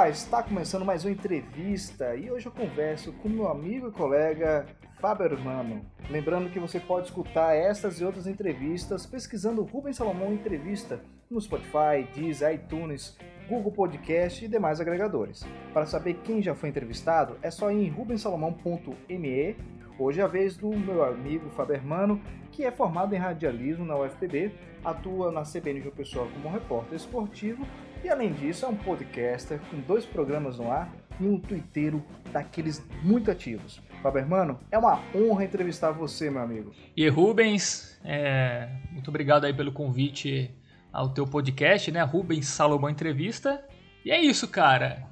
Olá, está começando mais uma entrevista e hoje eu converso com meu amigo e colega Fábio Hermano. Lembrando que você pode escutar estas e outras entrevistas pesquisando Rubens Salomão Entrevista no Spotify, Deezer, iTunes, Google Podcast e demais agregadores. Para saber quem já foi entrevistado, é só ir em rubensalomão.me. Hoje é a vez do meu amigo Fábio Hermano, que é formado em radialismo na UFPB, atua na CBN João Pessoa como repórter esportivo e além disso, é um podcaster com dois programas no ar e um twitteiro daqueles muito ativos. Fábio Hermano, é uma honra entrevistar você, meu amigo. E Rubens, é... muito obrigado aí pelo convite ao teu podcast, né? Rubens Salomão Entrevista. E é isso, cara.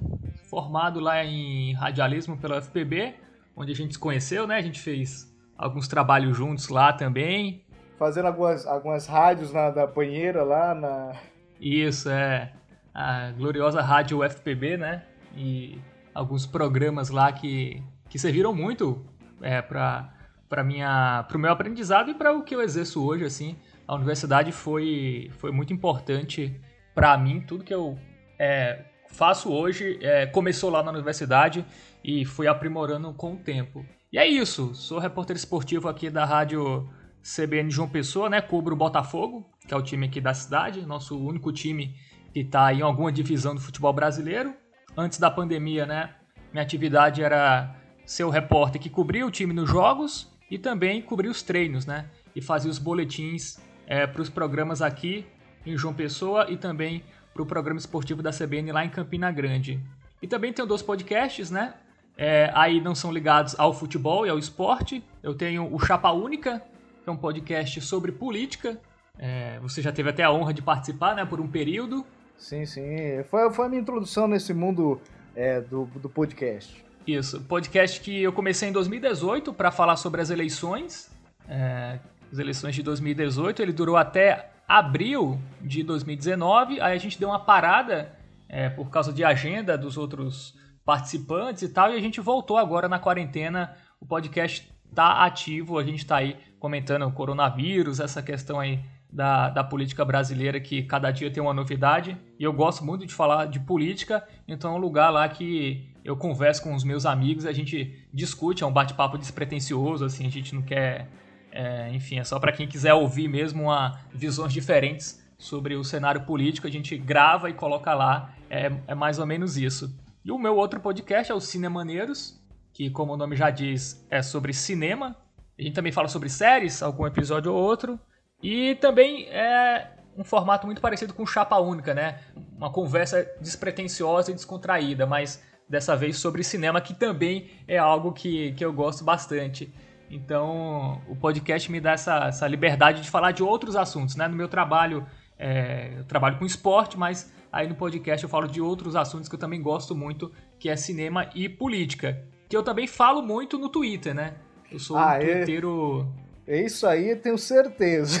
Formado lá em radialismo pela UFPB, onde a gente se conheceu, né? A gente fez alguns trabalhos juntos lá também. Fazendo algumas, algumas rádios na, na banheira lá na. Isso, é a gloriosa rádio UFPB, né? E alguns programas lá que, que serviram muito é, para para minha para o meu aprendizado e para o que eu exerço hoje assim. A universidade foi foi muito importante para mim. Tudo que eu é, faço hoje é, começou lá na universidade e fui aprimorando com o tempo. E é isso. Sou repórter esportivo aqui da rádio CBN João Pessoa né? Cubro o Botafogo que é o time aqui da cidade nosso único time que está em alguma divisão do futebol brasileiro. Antes da pandemia, né, minha atividade era ser o repórter que cobria o time nos jogos e também cobria os treinos, né, e fazia os boletins é, para os programas aqui em João Pessoa e também para o programa esportivo da CBN lá em Campina Grande. E também tenho dois podcasts, né? É, aí não são ligados ao futebol e ao esporte. Eu tenho o Chapa Única, que é um podcast sobre política. É, você já teve até a honra de participar, né, por um período. Sim, sim. Foi, foi a minha introdução nesse mundo é, do, do podcast. Isso, podcast que eu comecei em 2018 para falar sobre as eleições, é, as eleições de 2018. Ele durou até abril de 2019. Aí a gente deu uma parada é, por causa de agenda dos outros participantes e tal. E a gente voltou agora na quarentena. O podcast tá ativo. A gente está aí comentando o coronavírus, essa questão aí da, da política brasileira que cada dia tem uma novidade. E eu gosto muito de falar de política, então é um lugar lá que eu converso com os meus amigos, a gente discute, é um bate-papo despretensioso, assim, a gente não quer. É, enfim, é só para quem quiser ouvir mesmo uma, visões diferentes sobre o cenário político, a gente grava e coloca lá, é, é mais ou menos isso. E o meu outro podcast é o Cinemaneiros, que, como o nome já diz, é sobre cinema. A gente também fala sobre séries, algum episódio ou outro. E também é um formato muito parecido com Chapa Única, né? Uma conversa despretensiosa e descontraída, mas dessa vez sobre cinema, que também é algo que, que eu gosto bastante. Então, o podcast me dá essa, essa liberdade de falar de outros assuntos, né? No meu trabalho, é, eu trabalho com esporte, mas aí no podcast eu falo de outros assuntos que eu também gosto muito, que é cinema e política. Que eu também falo muito no Twitter, né? Eu sou ah, um é? twitteiro... É isso aí, tenho certeza.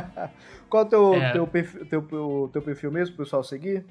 Qual é o teu, é. Teu, perfil, teu, teu perfil mesmo pro pessoal seguir?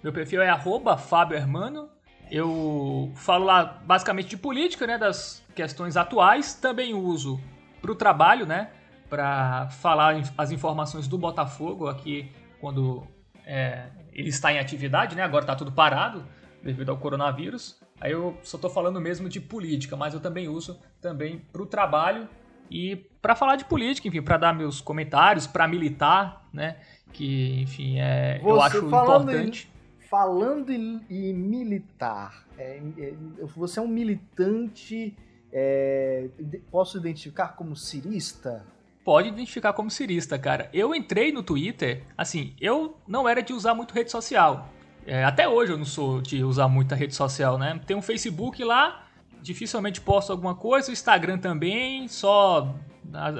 Meu perfil é arroba Fábio Hermano. Eu falo lá basicamente de política, né? Das questões atuais. Também uso para o trabalho, né? Para falar as informações do Botafogo aqui quando é, ele está em atividade, né? Agora está tudo parado devido ao coronavírus. Aí eu só estou falando mesmo de política, mas eu também uso também para o trabalho e para falar de política, enfim, para dar meus comentários, para militar, né? Que, enfim, é, Você, eu acho importante. Em, falando em, em militar, é, é, você é um militante, é, posso identificar como cirista? Pode identificar como cirista, cara. Eu entrei no Twitter, assim, eu não era de usar muito rede social. É, até hoje eu não sou de usar muita rede social, né? Tem um Facebook lá, dificilmente posto alguma coisa, o Instagram também, só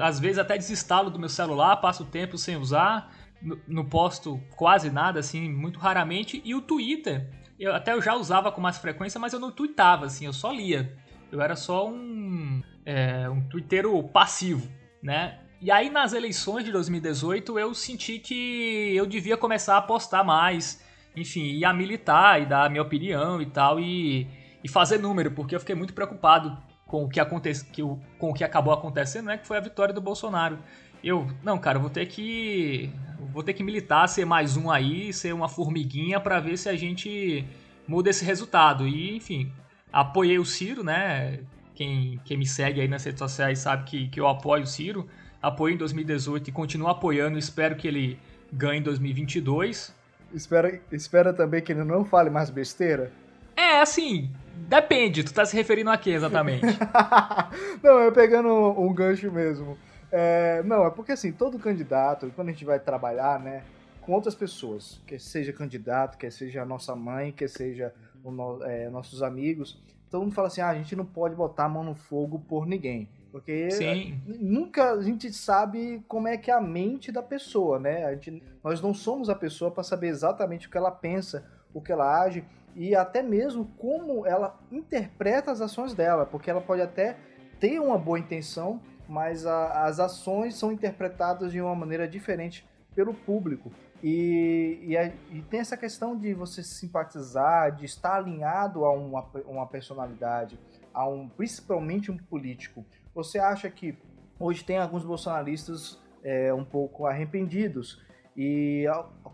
às vezes até desinstalo do meu celular, passo tempo sem usar, não posto quase nada, assim, muito raramente, e o Twitter, eu até eu já usava com mais frequência, mas eu não tweetava, assim, eu só lia. Eu era só um, é, um twitteiro passivo, né? E aí nas eleições de 2018 eu senti que eu devia começar a postar mais, enfim, ir a militar e dar a minha opinião e tal, e e fazer número, porque eu fiquei muito preocupado com o que, acontece, que o, com o que acabou acontecendo, né, que foi a vitória do Bolsonaro. Eu, não, cara, vou ter que vou ter que militar, ser mais um aí, ser uma formiguinha para ver se a gente muda esse resultado. E, enfim, apoiei o Ciro, né? Quem, quem me segue aí nas redes sociais sabe que, que eu apoio o Ciro. Apoio em 2018 e continuo apoiando. Espero que ele ganhe em 2022. Espera, espera também que ele não fale mais besteira? É, assim, depende. Tu tá se referindo a quê exatamente? não, eu pegando um gancho mesmo. É, não, é porque assim, todo candidato, quando a gente vai trabalhar, né, com outras pessoas, que seja candidato, que seja a nossa mãe, que seja no, é, nossos amigos, todo mundo fala assim, ah, a gente não pode botar a mão no fogo por ninguém. Porque Sim. nunca a gente sabe como é que é a mente da pessoa, né? A gente, nós não somos a pessoa para saber exatamente o que ela pensa, o que ela age e até mesmo como ela interpreta as ações dela, porque ela pode até ter uma boa intenção, mas a, as ações são interpretadas de uma maneira diferente pelo público. E, e, e, tem essa questão de você simpatizar, de estar alinhado a uma, uma personalidade, a um, principalmente um político. Você acha que hoje tem alguns bolsonaristas é, um pouco arrependidos e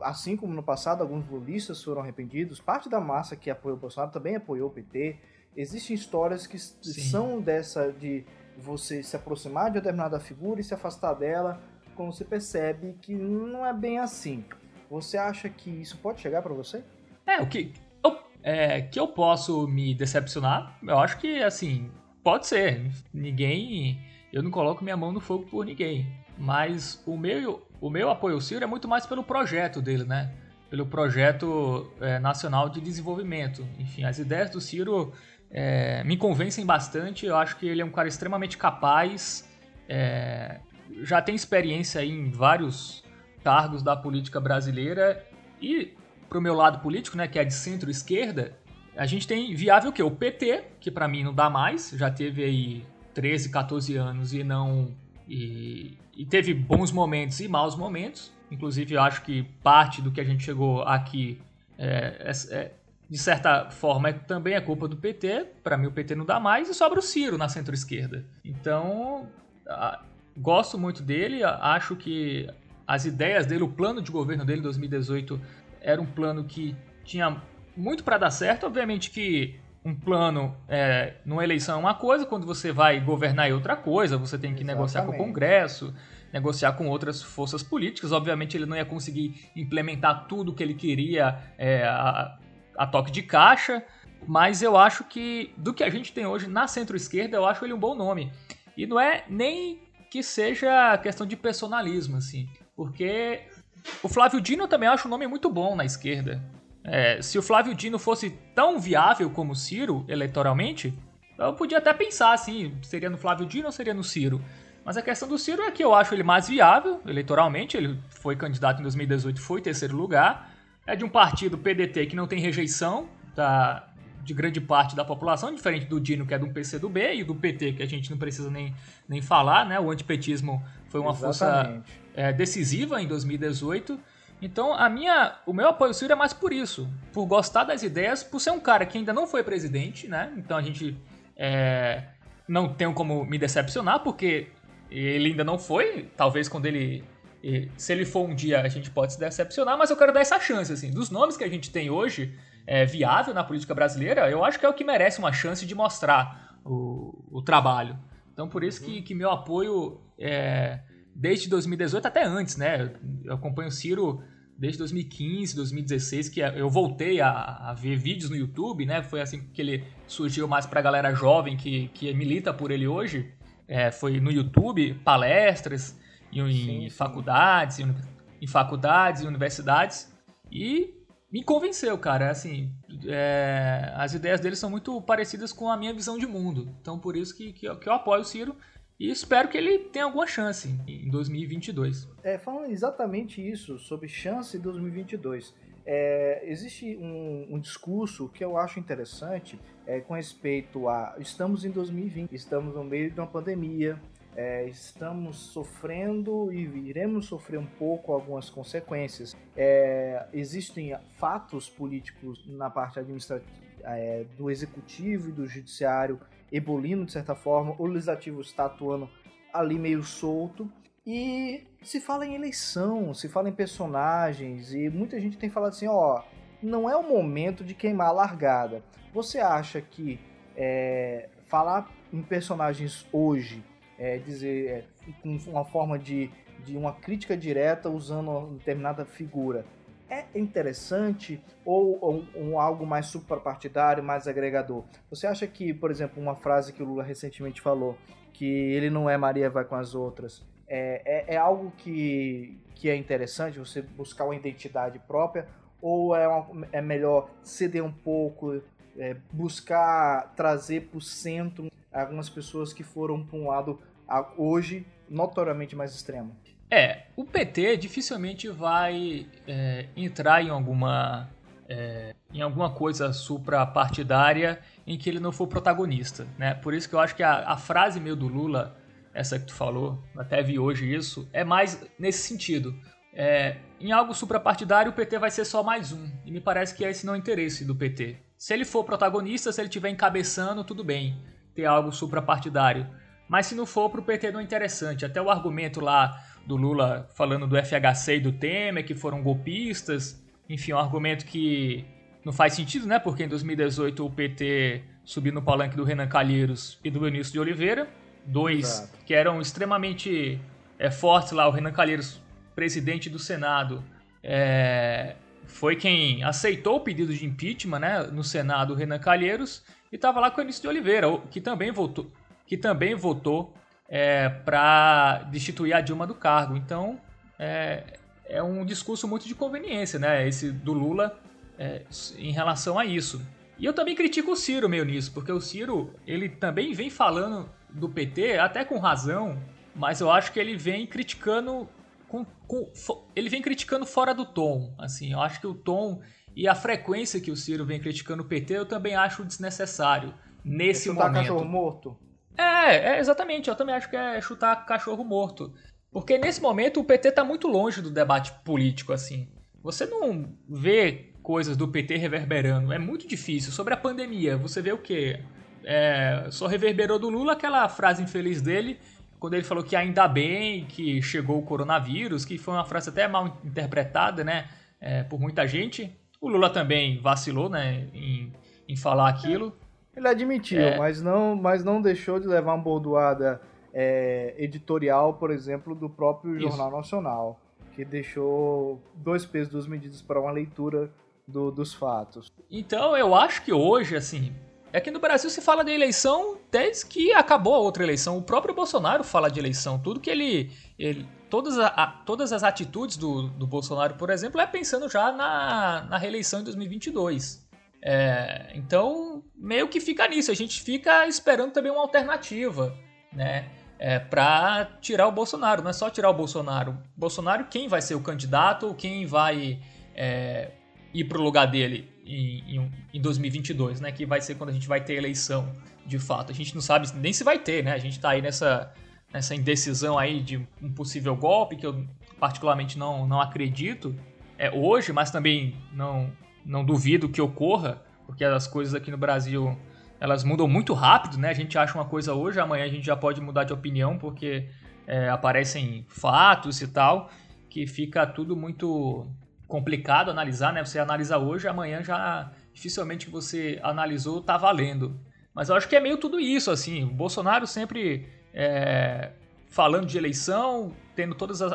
assim como no passado alguns lulistas foram arrependidos, parte da massa que apoiou o Bolsonaro também apoiou o PT. Existem histórias que Sim. são dessa de você se aproximar de determinada figura e se afastar dela, quando você percebe que não é bem assim. Você acha que isso pode chegar para você? É, o que eu, é, que eu posso me decepcionar, eu acho que assim, pode ser. Ninguém, eu não coloco minha mão no fogo por ninguém. Mas o meu, o meu apoio ao Ciro é muito mais pelo projeto dele, né? Pelo projeto é, nacional de desenvolvimento. Enfim, as ideias do Ciro é, me convencem bastante. Eu acho que ele é um cara extremamente capaz, é, já tem experiência em vários cargos da política brasileira e pro meu lado político, né, que é de centro-esquerda, a gente tem viável o quê? O PT, que para mim não dá mais, já teve aí 13, 14 anos e não e, e teve bons momentos e maus momentos. Inclusive, eu acho que parte do que a gente chegou aqui é, é, é de certa forma, é, também é culpa do PT. Para mim, o PT não dá mais e sobra o Ciro na centro-esquerda. Então, a, gosto muito dele. Acho que as ideias dele, o plano de governo dele em 2018 era um plano que tinha muito para dar certo. Obviamente que um plano é, numa eleição é uma coisa, quando você vai governar é outra coisa. Você tem que Exatamente. negociar com o Congresso, negociar com outras forças políticas. Obviamente, ele não ia conseguir implementar tudo o que ele queria é, a, a toque de caixa, mas eu acho que do que a gente tem hoje na centro-esquerda, eu acho ele um bom nome. E não é nem que seja questão de personalismo, assim, porque o Flávio Dino eu também acho um nome muito bom na esquerda. É, se o Flávio Dino fosse tão viável como o Ciro eleitoralmente, eu podia até pensar assim, seria no Flávio Dino ou seria no Ciro? Mas a questão do Ciro é que eu acho ele mais viável eleitoralmente, ele foi candidato em 2018, foi terceiro lugar, é de um partido PDT que não tem rejeição da, de grande parte da população, diferente do Dino, que é do PCdoB, e do PT, que a gente não precisa nem, nem falar, né? O antipetismo foi uma Exatamente. força é, decisiva em 2018. Então, a minha, o meu apoio ao Ciro é mais por isso, por gostar das ideias, por ser um cara que ainda não foi presidente, né? Então a gente é, não tem como me decepcionar, porque ele ainda não foi. Talvez quando ele se ele for um dia, a gente pode se decepcionar, mas eu quero dar essa chance, assim. Dos nomes que a gente tem hoje, é, viável na política brasileira, eu acho que é o que merece uma chance de mostrar o, o trabalho. Então, por isso que, que meu apoio é, desde 2018 até antes, né? Eu acompanho o Ciro desde 2015, 2016, que eu voltei a, a, ver vídeos no YouTube, né? Foi assim que ele surgiu mais pra galera jovem que, que milita por ele hoje. É, foi no YouTube, palestras em, sim, faculdades, em, em faculdades e universidades. E me convenceu, cara. Assim, é, as ideias dele são muito parecidas com a minha visão de mundo. Então, por isso que, que, eu, que eu apoio o Ciro. E espero que ele tenha alguma chance em 2022. É, falando exatamente isso, sobre chance em 2022. É, existe um, um, discurso que eu acho interessante é, com respeito a. Estamos em 2020, estamos no meio de uma pandemia, é, estamos sofrendo e iremos sofrer um pouco algumas consequências. É, existem fatos políticos na parte administrativa é, do executivo e do judiciário ebulindo de certa forma, o legislativo está atuando ali meio solto. E se fala em eleição, se fala em personagens, e muita gente tem falado assim: ó, não é o momento de queimar a largada. Você acha que é, falar em personagens hoje, é, dizer é, uma forma de, de uma crítica direta usando uma determinada figura, é interessante ou, ou, algo mais suprapartidário, mais agregador? Você acha que, por exemplo, uma frase que o Lula recentemente falou, que ele não é Maria vai com as outras, é, é, é algo que, que é interessante você buscar uma identidade própria ou é, uma, é melhor ceder um pouco, é, buscar trazer para o centro algumas pessoas que foram para um lado hoje notoriamente mais extremo? É, o PT dificilmente vai é, entrar em alguma é, em alguma coisa suprapartidária em que ele não for protagonista, né? Por isso que eu acho que a, a frase meio do Lula, essa que tu falou, até vi hoje isso, é mais nesse sentido. É, em algo suprapartidário, o PT vai ser só mais um. E me parece que esse não é o interesse do PT. Se ele for protagonista, se ele estiver encabeçando, tudo bem, ter algo suprapartidário. Mas se não for, para o PT não é interessante. Até o argumento lá do Lula falando do FHC e do Temer, que foram golpistas, enfim, um argumento que não faz sentido, né? Porque em 2018 o PT subiu no palanque do Renan Calheiros e do Benício de Oliveira, dois Exato. que eram extremamente é, fortes lá. O Renan Calheiros, presidente do Senado, é, foi quem aceitou o pedido de impeachment né, no Senado, o Renan Calheiros, e estava lá com o Benício de Oliveira, que também votou, que também votou é, para destituir a Dilma do cargo. Então, é, é, um discurso muito de conveniência, né? Esse do Lula é, em relação a isso. E eu também critico o Ciro meio nisso, porque o Ciro ele também vem falando do PT, até com razão, mas eu acho que ele vem criticando com, com, ele vem criticando fora do tom. Assim, eu acho que o tom e a frequência que o Ciro vem criticando o PT eu também acho desnecessário nesse momento. cachorro morto. É, é, exatamente. Eu também acho que é chutar cachorro morto. Porque nesse momento o PT está muito longe do debate político, assim. Você não vê coisas do PT reverberando. É muito difícil. Sobre a pandemia, você vê o quê? É, só reverberou do Lula aquela frase infeliz dele, quando ele falou que ainda bem que chegou o coronavírus, que foi uma frase até mal interpretada, né? É, por muita gente. O Lula também vacilou, né? Em, em falar aquilo. Ele admitiu, é... mas, não, mas não deixou de levar uma bordoada é, editorial, por exemplo, do próprio Isso. Jornal Nacional, que deixou dois pesos, duas medidas para uma leitura do, dos fatos. Então, eu acho que hoje, assim, é que no Brasil se fala de eleição desde que acabou a outra eleição. O próprio Bolsonaro fala de eleição. Tudo que ele. ele todas, a, todas as atitudes do, do Bolsonaro, por exemplo, é pensando já na, na reeleição em 2022. É, então, meio que fica nisso. A gente fica esperando também uma alternativa, né? É, para tirar o Bolsonaro. Não é só tirar o Bolsonaro. Bolsonaro, quem vai ser o candidato, quem vai é, ir para o lugar dele em, em, em, 2022, né? Que vai ser quando a gente vai ter eleição, de fato. A gente não sabe nem se vai ter, né? A gente está aí nessa, nessa indecisão aí de um possível golpe, que eu particularmente não, não acredito é, hoje, mas também não, não duvido que ocorra, porque as coisas aqui no Brasil elas mudam muito rápido, né? A gente acha uma coisa hoje, amanhã a gente já pode mudar de opinião porque é, aparecem fatos e tal, que fica tudo muito complicado analisar, né? Você analisa hoje, amanhã já dificilmente você analisou tá valendo. Mas eu acho que é meio tudo isso, assim. O Bolsonaro sempre é, falando de eleição, tendo todas as,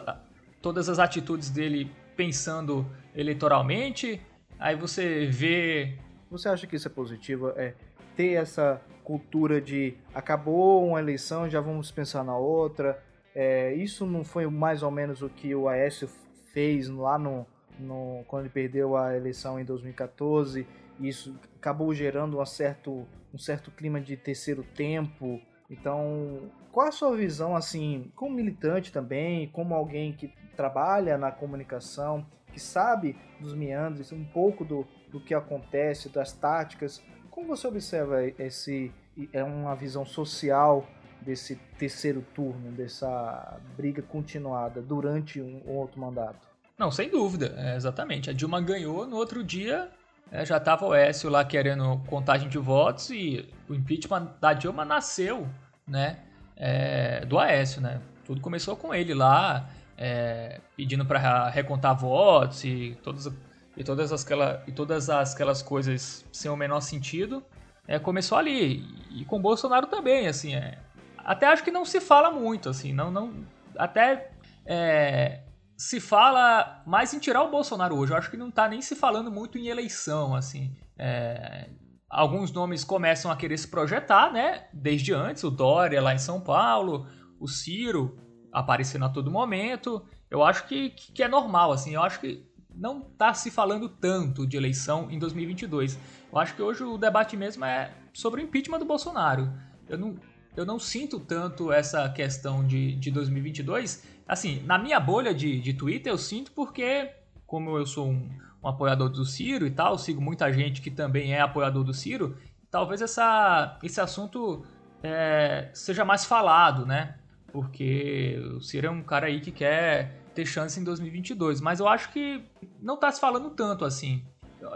todas as atitudes dele pensando eleitoralmente, Aí você vê. Você acha que isso é positivo? É ter essa cultura de acabou uma eleição, já vamos pensar na outra. É, isso não foi mais ou menos o que o Aécio fez lá no, no, quando ele perdeu a eleição em 2014. Isso acabou gerando um certo, um certo clima de terceiro tempo. Então, qual a sua visão, assim, como militante também, como alguém que trabalha na comunicação, que sabe dos meandros, um pouco do, do que acontece, das táticas. Como você observa esse é uma visão social desse terceiro turno, dessa briga continuada durante um, um outro mandato? Não, sem dúvida, é, exatamente. A Dilma ganhou, no outro dia é, já estava o Écio lá querendo contagem de votos e o impeachment da Dilma nasceu, né, é, do Aécio, né? Tudo começou com ele lá, é, pedindo para recontar votos e todas e todas, aquela, e todas aquelas coisas sem o menor sentido, é, começou ali. E com Bolsonaro também, assim, é, até acho que não se fala muito, assim, não, não até é, se fala mais em tirar o Bolsonaro hoje. Eu acho que não está nem se falando muito em eleição, assim. É, alguns nomes começam a querer se projetar, né? Desde antes, o Dória lá em São Paulo, o Ciro aparecendo a todo momento. Eu acho que, que é normal, assim. Eu acho que não está se falando tanto de eleição em 2022. Eu acho que hoje o debate mesmo é sobre o impeachment do Bolsonaro. Eu não, eu não sinto tanto essa questão de, de 2022. Assim, na minha bolha de, de Twitter eu sinto porque, como eu sou um, um apoiador do Ciro e tal, sigo muita gente que também é apoiador do Ciro, talvez essa, esse assunto é, seja mais falado, né? Porque o Ciro é um cara aí que quer ter chance em 2022. Mas eu acho que não está se falando tanto assim.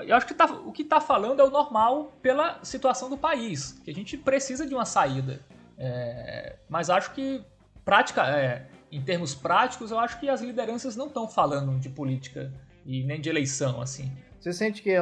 Eu acho que tá, o que está falando é o normal pela situação do país, que a gente precisa de uma saída. É, mas acho que prática, é, em termos práticos, eu acho que as lideranças não estão falando de política e nem de eleição assim. Você sente que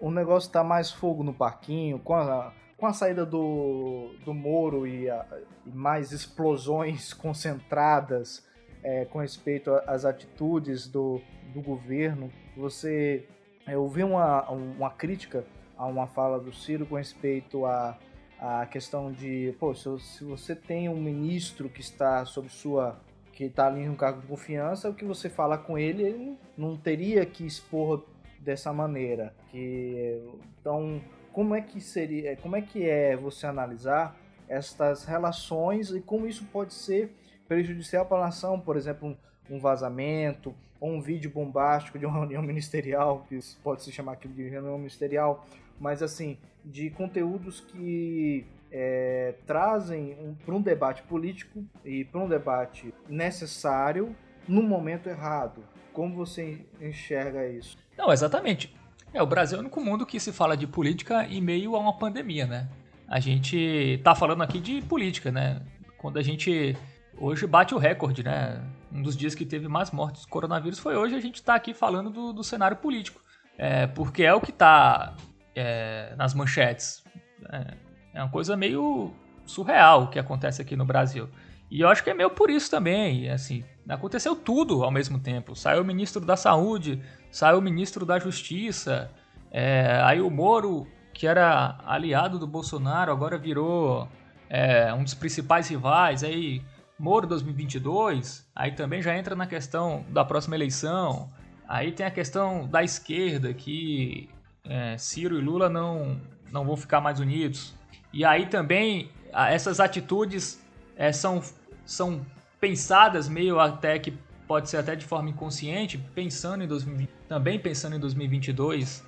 o negócio está mais fogo no parquinho com a, com a saída do, do Moro e, a, e mais explosões concentradas é, com respeito às atitudes do, do governo. Você eu ouvi uma, uma crítica a uma fala do Ciro com respeito à, à questão de, pô, se, se você tem um ministro que está sob sua que está ali no cargo de confiança, o que você fala com ele, ele não teria que expor dessa maneira. Que então, como é que seria, como é que é você analisar estas relações e como isso pode ser prejudicial para a nação, por exemplo, um, vazamento ou um vídeo bombástico de uma reunião ministerial, que pode se chamar aqui de reunião ministerial, mas assim, de conteúdos que é, trazem um, para um debate político e para um debate necessário no momento errado. Como você enxerga isso? Não, exatamente. É, o Brasil é o único mundo que se fala de política em meio a uma pandemia, né? A gente tá falando aqui de política, né? Quando a gente hoje bate o recorde, né? Um dos dias que teve mais mortes do coronavírus foi hoje. A gente está aqui falando do, do, cenário político, é, porque é o que está é, nas manchetes. É, é, uma coisa meio surreal o que acontece aqui no Brasil. E eu acho que é meio por isso também. Assim, aconteceu tudo ao mesmo tempo. Saiu o ministro da Saúde, saiu o ministro da Justiça, é, aí o Moro, que era aliado do Bolsonaro, agora virou é, um dos principais rivais. Aí Moro 2022, aí também já entra na questão da próxima eleição. Aí tem a questão da esquerda, que é, Ciro e Lula não, não vão ficar mais unidos. E aí também essas atitudes é, são, são pensadas meio até que pode ser até de forma inconsciente, pensando em 2020, também pensando em 2022.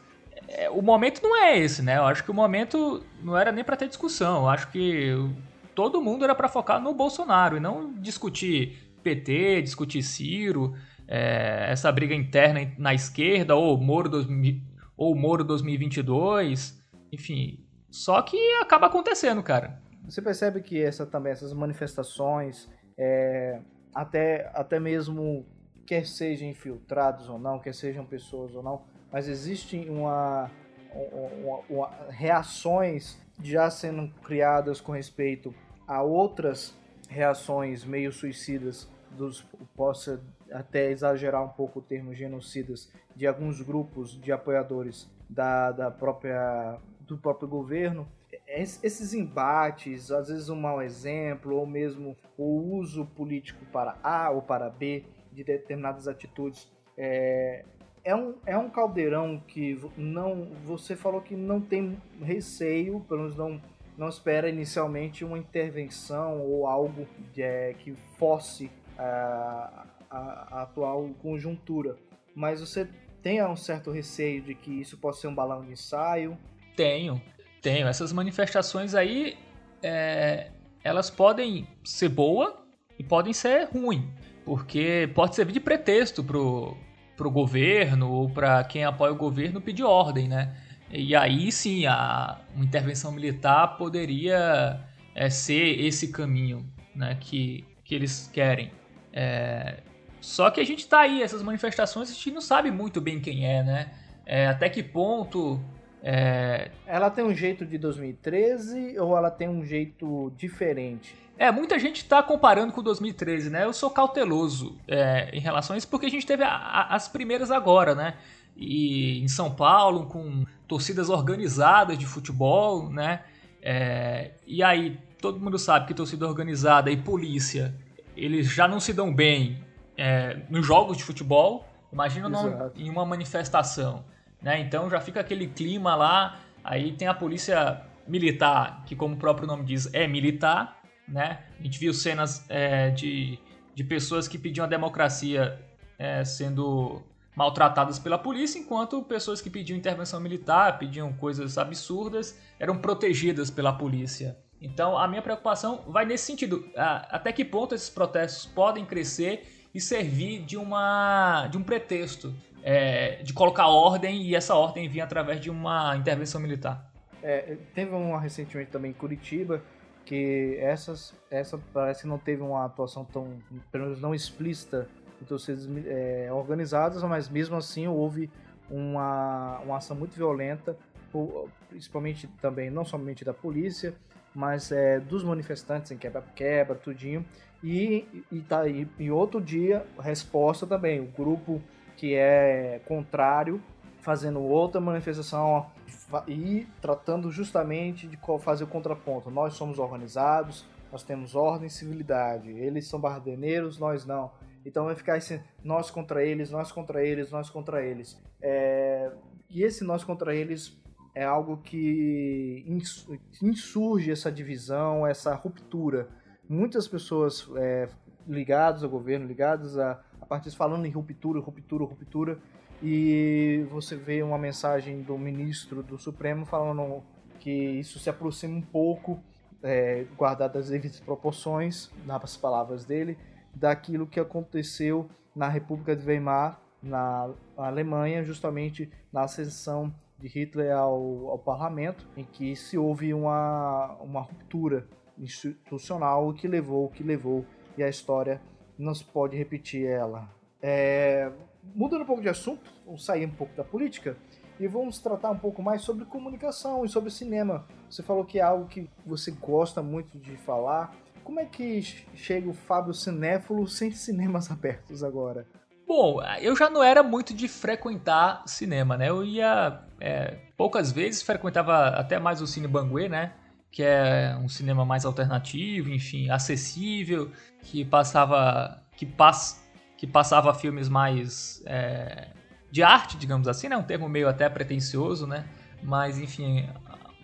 É, o momento não é esse, né? Eu acho que o momento não era nem para ter discussão. Eu acho que todo mundo era para focar no Bolsonaro e não discutir PT, discutir Ciro, é, essa briga interna na esquerda ou Moro, 2000, ou Moro 2022, enfim. Só que acaba acontecendo, cara. Você percebe que essa também essas manifestações, é, até, até mesmo quer sejam infiltrados ou não, quer sejam pessoas ou não, mas existem uma, uma, uma, reações já sendo criadas com respeito a outras reações meio suicidas dos possa até exagerar um pouco o termo genocidas de alguns grupos de apoiadores da, da própria do próprio governo esses embates às vezes um mau exemplo ou mesmo o uso político para A ou para B de determinadas atitudes é, é um, é um caldeirão que não você falou que não tem receio pelo menos não não espera inicialmente uma intervenção ou algo de, é, que force a, a, a, atual conjuntura. Mas você tem um certo receio de que isso possa ser um balão de ensaio? Tenho, tenho. Essas manifestações aí, é, elas podem ser boa e podem ser ruim, porque pode servir de pretexto pro, pro governo ou para quem apoia o governo pedir ordem, né? E aí sim, a, uma intervenção militar poderia é, ser esse caminho né, que, que eles querem. É, só que a gente está aí, essas manifestações, a gente não sabe muito bem quem é, né? É, até que ponto é... Ela tem um jeito de 2013 ou ela tem um jeito diferente? É, muita gente está comparando com 2013, né? Eu sou cauteloso é, em relação a isso, porque a gente teve a, a, as primeiras agora, né? E em São Paulo, com torcidas organizadas de futebol, né? É, e aí, todo mundo sabe que torcida organizada e polícia, eles já não se dão bem é, nos jogos de futebol. Imagina em uma manifestação. Né? Então já fica aquele clima lá. Aí tem a polícia militar, que como o próprio nome diz, é militar. Né? A gente viu cenas é, de, de pessoas que pediam a democracia é, sendo maltratadas pela polícia, enquanto pessoas que pediam intervenção militar, pediam coisas absurdas, eram protegidas pela polícia. Então a minha preocupação vai nesse sentido. Até que ponto esses protestos podem crescer e servir de, uma, de um pretexto é, de colocar ordem e essa ordem vir através de uma intervenção militar. É, teve uma recentemente também em Curitiba que essas, essa parece que não teve uma atuação tão, pelo menos não explícita de torcidas é, organizadas, mas mesmo assim houve uma, uma ação muito violenta, principalmente também, não somente da polícia, mas é, dos manifestantes em quebra-quebra, tudinho. E, e, tá, e, e outro dia, resposta também, o grupo que é contrário fazendo outra manifestação e tratando justamente de fazer o contraponto. Nós somos organizados, nós temos ordem e civilidade. Eles são bardeneiros, nós não. Então vai ficar esse nós contra eles, nós contra eles, nós contra eles. É... E esse nós contra eles é algo que insurge essa divisão, essa ruptura. Muitas pessoas é, ligadas ao governo, ligadas a, partidos falando em ruptura, ruptura, ruptura, e você vê uma mensagem do ministro do Supremo falando que isso se aproxima um pouco, é, guardadas as devidas proporções, nas palavras dele, daquilo que aconteceu na República de Weimar, na Alemanha, justamente na ascensão de Hitler ao, ao parlamento, em que se houve uma, uma ruptura institucional que levou, que levou, e a história não se pode repetir ela. É, mudando um pouco de assunto, vamos sair um pouco da política e vamos tratar um pouco mais sobre comunicação e sobre cinema. Você falou que é algo que você gosta muito de falar. Como é que chega o Fábio cinéfilo sem cinemas abertos agora? Bom, eu já não era muito de frequentar cinema, né? Eu ia é, poucas vezes, frequentava até mais o Cine Banguê, né? Que é um cinema mais alternativo, enfim, acessível, que passava que, pass, que passava filmes mais é, de arte, digamos assim, né? Um termo meio até pretencioso, né? Mas, enfim,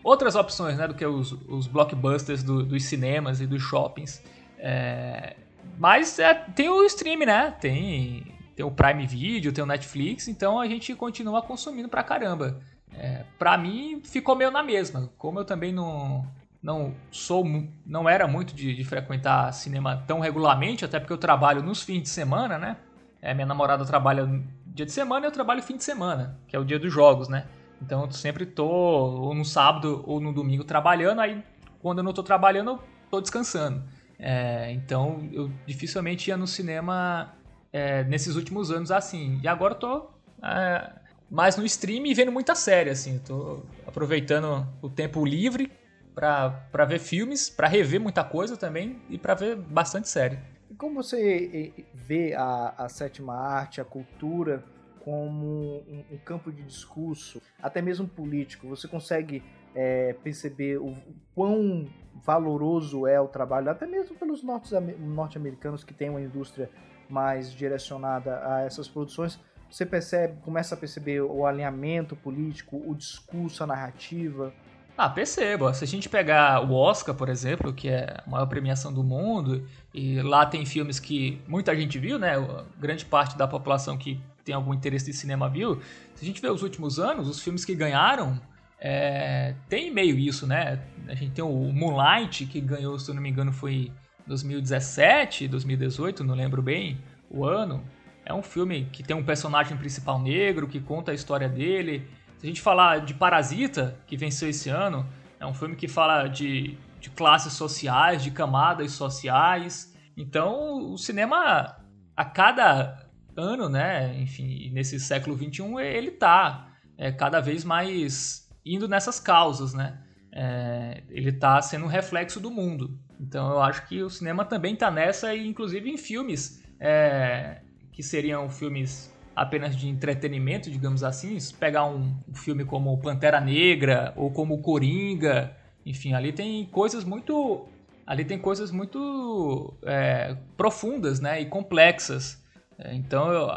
outras opções, né? Do que os, os blockbusters do, dos cinemas e dos shoppings. É, mas é, tem o stream, né? Tem tem o Prime Video, tem o Netflix, então a gente continua consumindo pra caramba. É, pra mim, ficou meio na mesma. Como eu também não, não sou, não era muito de, de, frequentar cinema tão regularmente, até porque eu trabalho nos fins de semana, né? É, minha namorada trabalha dia de semana e eu trabalho fim de semana, que é o dia dos jogos, né? Então eu sempre tô ou no sábado ou no domingo trabalhando, aí quando eu não tô trabalhando, eu tô descansando. É, então eu dificilmente ia no cinema é, nesses últimos anos assim. E agora eu tô é, mais no stream e vendo muita série, assim. Tô aproveitando o tempo livre para ver filmes, para rever muita coisa também e para ver bastante série. E como você vê a, a sétima arte, a cultura, como um, um, campo de discurso, até mesmo político? Você consegue é, perceber o, o, quão valoroso é o trabalho, até mesmo pelos norte-americanos que têm uma indústria mais direcionada a essas produções, você percebe, começa a perceber o alinhamento político, o discurso, a narrativa? Ah, percebo. Se a gente pegar o Oscar, por exemplo, que é a maior premiação do mundo, e lá tem filmes que muita gente viu, né? Grande parte da população que tem algum interesse de cinema viu. Se a gente vê os últimos anos, os filmes que ganharam, é, tem meio isso, né? A gente tem o Moonlight, que ganhou, se eu não me engano, foi 2017, 2018, não lembro bem o ano. É um filme que tem um personagem principal negro, que conta a história dele. Se a gente falar de Parasita, que venceu esse ano, é um filme que fala de, de classes sociais, de camadas sociais. Então, o cinema, a cada ano, né, enfim, nesse século XXI, ele tá é, cada vez mais indo nessas causas, né? É, ele está sendo um reflexo do mundo. Então eu acho que o cinema também está nessa, e inclusive em filmes é, que seriam filmes apenas de entretenimento, digamos assim, pegar um, filme como Pantera Negra ou como Coringa, enfim, ali tem coisas muito ali tem coisas muito é, profundas né, e complexas. É, então, eu,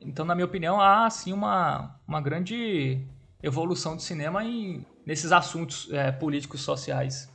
então, na minha opinião, há sim uma, uma grande evolução do cinema em, nesses assuntos é, políticos sociais.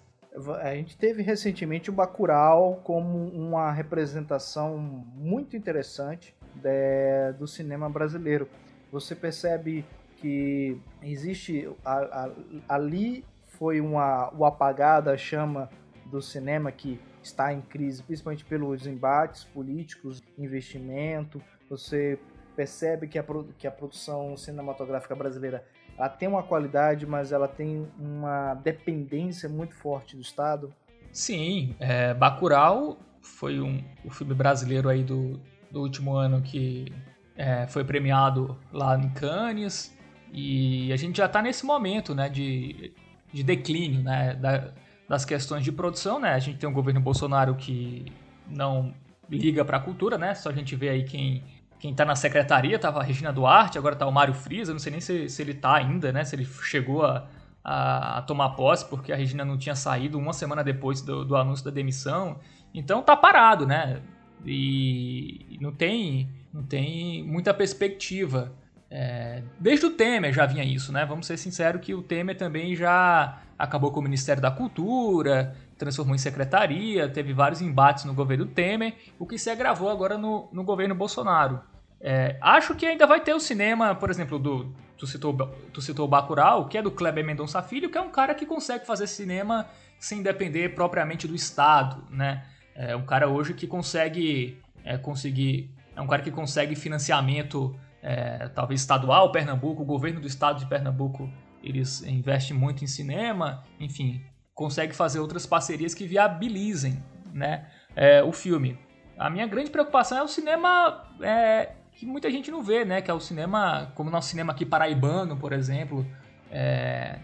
A gente teve recentemente o Bacurau como uma representação muito interessante de, do cinema brasileiro. Você percebe que existe a, a, ali foi uma o apagado a chama do cinema que está em crise, principalmente pelos embates políticos, investimento. Você percebe que a, que a produção cinematográfica brasileira ela tem uma qualidade, mas ela tem uma dependência muito forte do Estado. Sim, é, Bacurau foi um, o filme brasileiro aí do, do último ano que é, foi premiado lá em Cannes e a gente já está nesse momento né, de, de declínio né, da, das questões de produção. Né? A gente tem um governo Bolsonaro que não liga para a cultura, né? Só a gente vê aí quem quem tá na secretaria, tava a Regina Duarte, agora tá o Mário Frias, não sei nem se, se ele tá ainda, né? Se ele chegou a, a, a, tomar posse, porque a Regina não tinha saído uma semana depois do, do anúncio da demissão. Então tá parado, né? E não tem, não tem muita perspectiva. É, desde o Temer já vinha isso, né? Vamos ser sinceros que o Temer também já acabou com o Ministério da Cultura, transformou em secretaria, teve vários embates no governo Temer, o que se agravou agora no, no governo Bolsonaro. É, acho que ainda vai ter o cinema, por exemplo, do. Tu citou, tu citou o Bacurau, que é do Kleber Mendonça Filho, que é um cara que consegue fazer cinema sem depender propriamente do Estado, né? É um cara hoje que consegue é, conseguir. É um cara que consegue financiamento, é, talvez estadual, Pernambuco, o governo do estado de Pernambuco, eles investem muito em cinema, enfim, consegue fazer outras parcerias que viabilizem né, é, o filme. A minha grande preocupação é o cinema é, que muita gente não vê, né? Que é o cinema, como o nosso cinema aqui paraibano, por exemplo, é,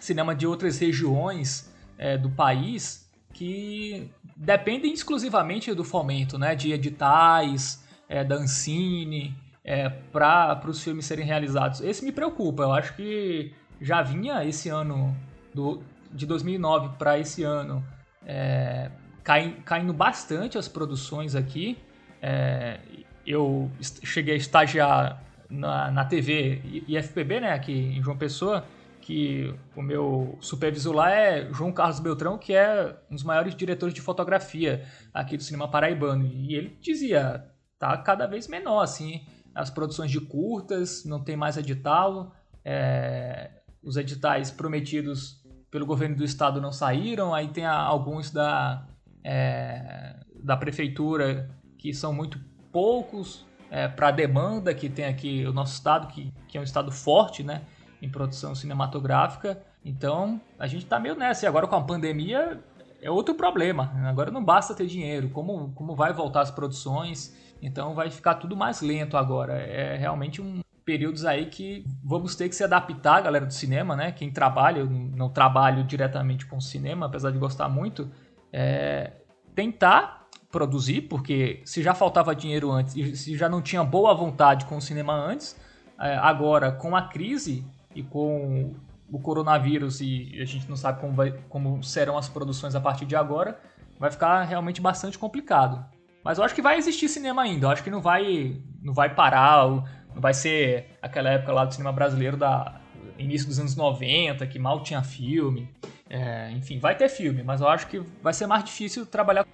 cinema de outras regiões é, do país, que dependem exclusivamente do fomento, né, de editais, é, da Ancine, é, para os filmes serem realizados. Esse me preocupa. Eu acho que já vinha esse ano, do, de 2009 para esse ano, é, cai, caindo bastante as produções aqui. É, eu cheguei a estagiar na, na TV IFPB, né, aqui em João Pessoa, que o meu supervisor lá é João Carlos Beltrão, que é um dos maiores diretores de fotografia aqui do cinema paraibano. E ele dizia, tá cada vez menor, assim, as produções de curtas, não tem mais edital, é, os editais prometidos pelo governo do estado não saíram, aí tem alguns da, é, da prefeitura que são muito poucos é, para a demanda que tem aqui o nosso estado, que, que é um estado forte, né? em produção cinematográfica. Então, a gente está meio nessa. E agora com a pandemia é outro problema. Agora não basta ter dinheiro. Como, como vai voltar as produções? Então vai ficar tudo mais lento agora. É realmente um períodos aí que vamos ter que se adaptar, galera do cinema, né? Quem trabalha, eu não trabalho diretamente com cinema, apesar de gostar muito, é tentar produzir, porque se já faltava dinheiro antes e se já não tinha boa vontade com o cinema antes, é, agora com a crise e com o coronavírus e a gente não sabe como, vai, como serão as produções a partir de agora, vai ficar realmente bastante complicado. Mas eu acho que vai existir cinema ainda, eu acho que não vai, não vai parar, não vai ser aquela época lá do cinema brasileiro da início dos anos 90, que mal tinha filme. É, enfim, vai ter filme, mas eu acho que vai ser mais difícil trabalhar.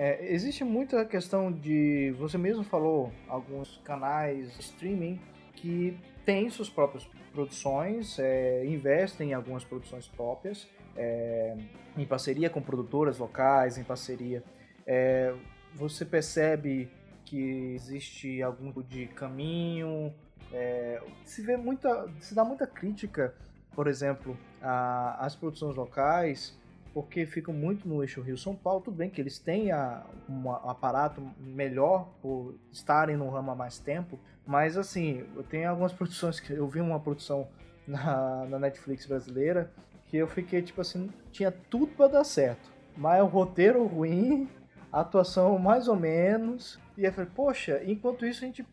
É, existe muita questão de. Você mesmo falou, alguns canais streaming que têm suas próprias produções, é, investem em algumas produções próprias, é, em parceria com produtoras locais, em parceria. É, você percebe que existe algum tipo de caminho, é, se vê muita, se dá muita crítica, por exemplo, às produções locais, porque ficam muito no eixo Rio-São Paulo. Tudo bem que eles têm a, um aparato melhor por estarem no ramo há mais tempo, Mas assim, tem algumas produções que eu vi uma produção na, na Netflix brasileira que eu fiquei tipo assim, tinha tudo para dar certo. Mas o roteiro ruim, a atuação mais ou menos. E eu falei, poxa, enquanto isso a gente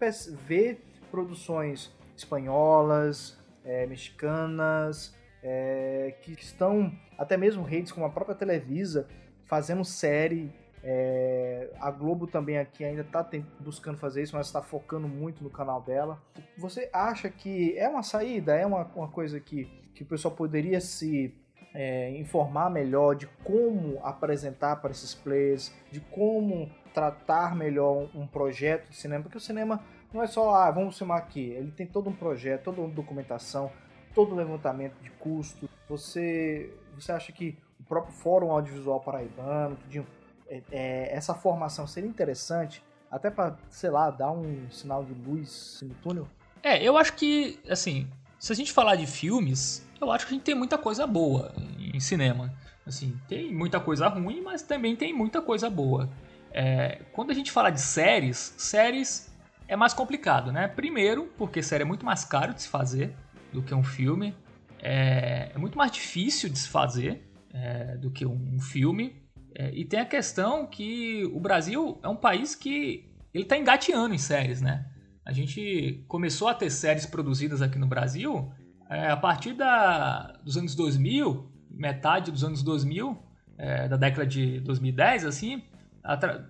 vê produções espanholas, é, mexicanas, é, que estão, até mesmo redes como a própria Televisa, fazendo série. É, a Globo também aqui ainda está buscando fazer isso, mas está focando muito no canal dela. Você acha que é uma saída, é uma, uma coisa que, que o pessoal poderia se é, informar melhor de como apresentar para esses players, de como tratar melhor um, projeto de cinema, porque o cinema não é só, ah, vamos filmar aqui. Ele tem todo um projeto, toda uma documentação, todo um levantamento de custo. Você, você acha que o próprio Fórum Audiovisual Paraibano, tudinho, é, é, essa formação seria interessante, até para, sei lá, dar um sinal de luz no túnel? É, eu acho que, assim, se a gente falar de filmes, eu acho que a gente tem muita coisa boa em cinema. Assim, tem muita coisa ruim, mas também tem muita coisa boa. É, quando a gente fala de séries, séries é mais complicado, né? Primeiro, porque série é muito mais caro de se fazer do que um filme. É, é muito mais difícil de se fazer é, do que um, um filme. É, e tem a questão que o Brasil é um país que ele está engateando em séries, né? A gente começou a ter séries produzidas aqui no Brasil é, a partir da, dos anos 2000, metade dos anos 2000, é, da década de 2010, assim,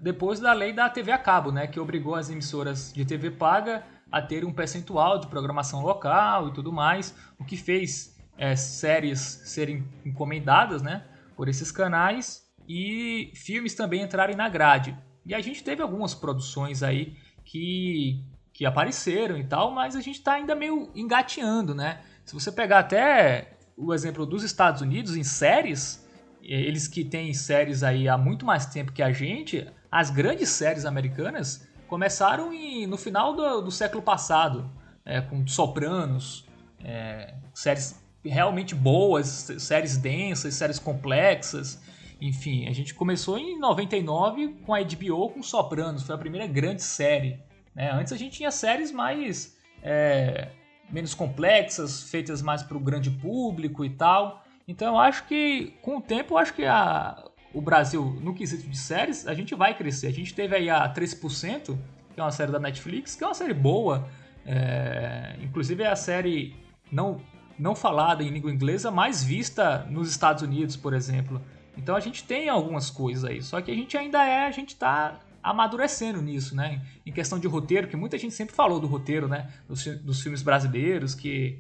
depois da lei da TV a cabo, né, que obrigou as emissoras de TV paga a ter um percentual de programação local e tudo mais, o que fez é, séries serem encomendadas, né, por esses canais e filmes também entrarem na grade. E a gente teve algumas produções aí que, que apareceram e tal, mas a gente está ainda meio engateando, né? Se você pegar até o exemplo dos Estados Unidos em séries, eles que têm séries aí há muito mais tempo que a gente, as grandes séries americanas começaram em, no final do, do século passado, é, com Sopranos, é, séries realmente boas, séries densas, séries complexas. Enfim, a gente começou em 99 com a HBO com Sopranos, foi a primeira grande série. Né? Antes a gente tinha séries mais é, menos complexas, feitas mais para o grande público e tal. Então eu acho que com o tempo eu acho que a, o Brasil, no quesito de séries, a gente vai crescer. A gente teve aí a 13%, que é uma série da Netflix, que é uma série boa. É, inclusive é a série não, não falada em língua inglesa, mais vista nos Estados Unidos, por exemplo. Então a gente tem algumas coisas aí, só que a gente ainda é, a gente está amadurecendo nisso, né? Em questão de roteiro, que muita gente sempre falou do roteiro, né? Dos, dos filmes brasileiros, que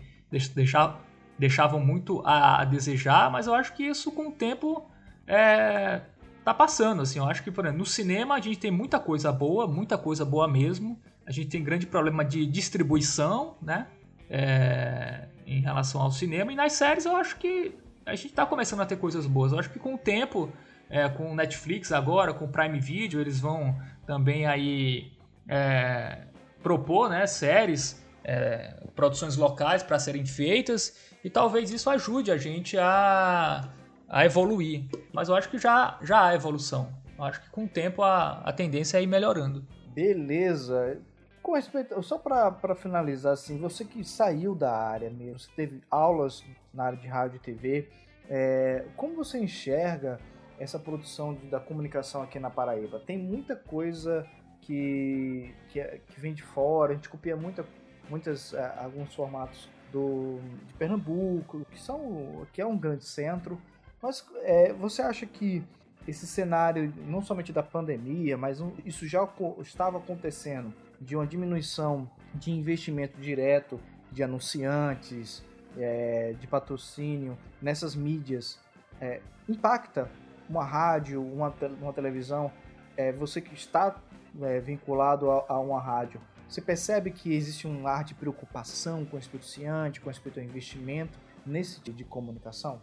deixar, deixavam muito a, a, desejar, mas eu acho que isso com o tempo é, tá passando, assim, eu acho que, por exemplo, no cinema a gente tem muita coisa boa, muita coisa boa mesmo, a gente tem grande problema de distribuição, né? É, em relação ao cinema, e nas séries eu acho que a gente está começando a ter coisas boas. Eu acho que com o tempo é, com Netflix agora, com Prime Video, eles vão também aí é, propor né, séries, é, produções locais para serem feitas e talvez isso ajude a gente a, a evoluir. Mas eu acho que já, já há evolução. Eu acho que com o tempo a, a tendência é ir melhorando. Beleza. Com respeito, só para finalizar, assim, você que saiu da área mesmo, você teve aulas na área de rádio e TV, é, como você enxerga essa produção de, da comunicação aqui na Paraíba. Tem muita coisa que, que, que vem de fora, a gente copia muita, muitas, uh, alguns formatos do, de Pernambuco, que, são, que é um grande centro. Mas é, você acha que esse cenário, não somente da pandemia, mas um, isso já estava acontecendo, de uma diminuição de investimento direto de anunciantes, é, de patrocínio nessas mídias, é, impacta uma rádio, uma, uma televisão, é, você que está é, vinculado a, a, uma rádio, você percebe que existe um ar de preocupação com o espírito com o de investimento nesse tipo de comunicação?